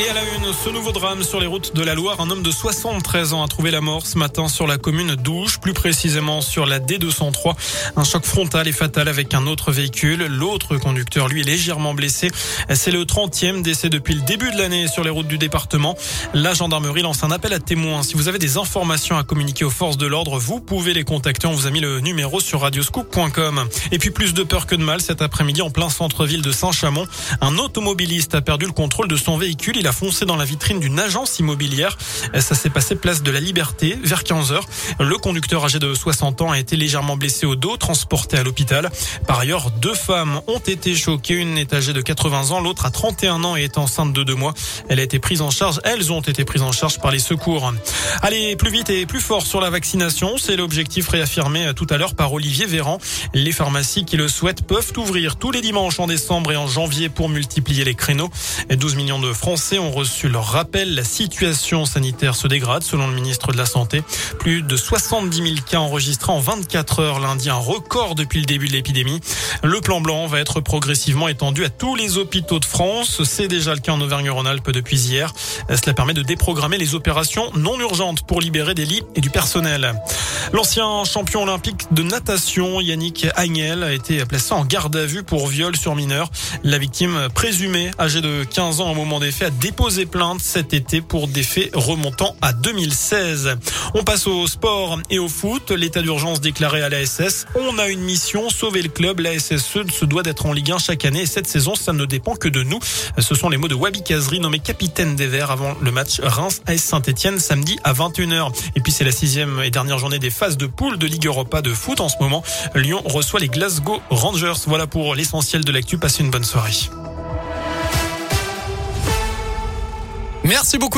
Et à la une, ce nouveau drame sur les routes de la Loire. Un homme de 73 ans a trouvé la mort ce matin sur la commune d'Ouche, plus précisément sur la D203. Un choc frontal et fatal avec un autre véhicule. L'autre conducteur, lui, est légèrement blessé. C'est le 30e décès depuis le début de l'année sur les routes du département. La gendarmerie lance un appel à témoins. Si vous avez des informations à communiquer aux forces de l'ordre, vous pouvez les contacter. On vous a mis le numéro sur radioscoop.com. Et puis plus de peur que de mal cet après-midi en plein centre-ville de Saint-Chamond. Un automobiliste a perdu le contrôle de son véhicule. Foncé dans la vitrine d'une agence immobilière. Ça s'est passé place de la Liberté vers 15 heures. Le conducteur âgé de 60 ans a été légèrement blessé au dos, transporté à l'hôpital. Par ailleurs, deux femmes ont été choquées. Une est âgée de 80 ans, l'autre a 31 ans et est enceinte de deux mois. Elle a été prise en charge. Elles ont été prises en charge par les secours. Allez, plus vite et plus fort sur la vaccination. C'est l'objectif réaffirmé tout à l'heure par Olivier Véran. Les pharmacies qui le souhaitent peuvent ouvrir tous les dimanches en décembre et en janvier pour multiplier les créneaux. 12 millions de Français ont reçu leur rappel. La situation sanitaire se dégrade selon le ministre de la Santé. Plus de 70 000 cas enregistrés en 24 heures lundi, un record depuis le début de l'épidémie. Le plan blanc va être progressivement étendu à tous les hôpitaux de France. C'est déjà le cas en Auvergne-Rhône-Alpes depuis hier. Cela permet de déprogrammer les opérations non urgentes pour libérer des lits et du personnel. L'ancien champion olympique de natation, Yannick Agnel, a été placé en garde à vue pour viol sur mineur. La victime présumée, âgée de 15 ans au moment des faits, a déposé plainte cet été pour des faits remontant à 2016. On passe au sport et au foot. L'état d'urgence déclaré à la SS. On a une mission, sauver le club. La SSE se doit d'être en Ligue 1 chaque année et cette saison, ça ne dépend que de nous. Ce sont les mots de Wabi Kazri, nommé capitaine des Verts avant le match Reims-AS Saint-Etienne samedi à 21h. Et puis c'est la sixième et dernière journée des phases de poule de Ligue Europa de foot en ce moment. Lyon reçoit les Glasgow Rangers. Voilà pour l'essentiel de l'actu. Passez une bonne soirée. Merci beaucoup.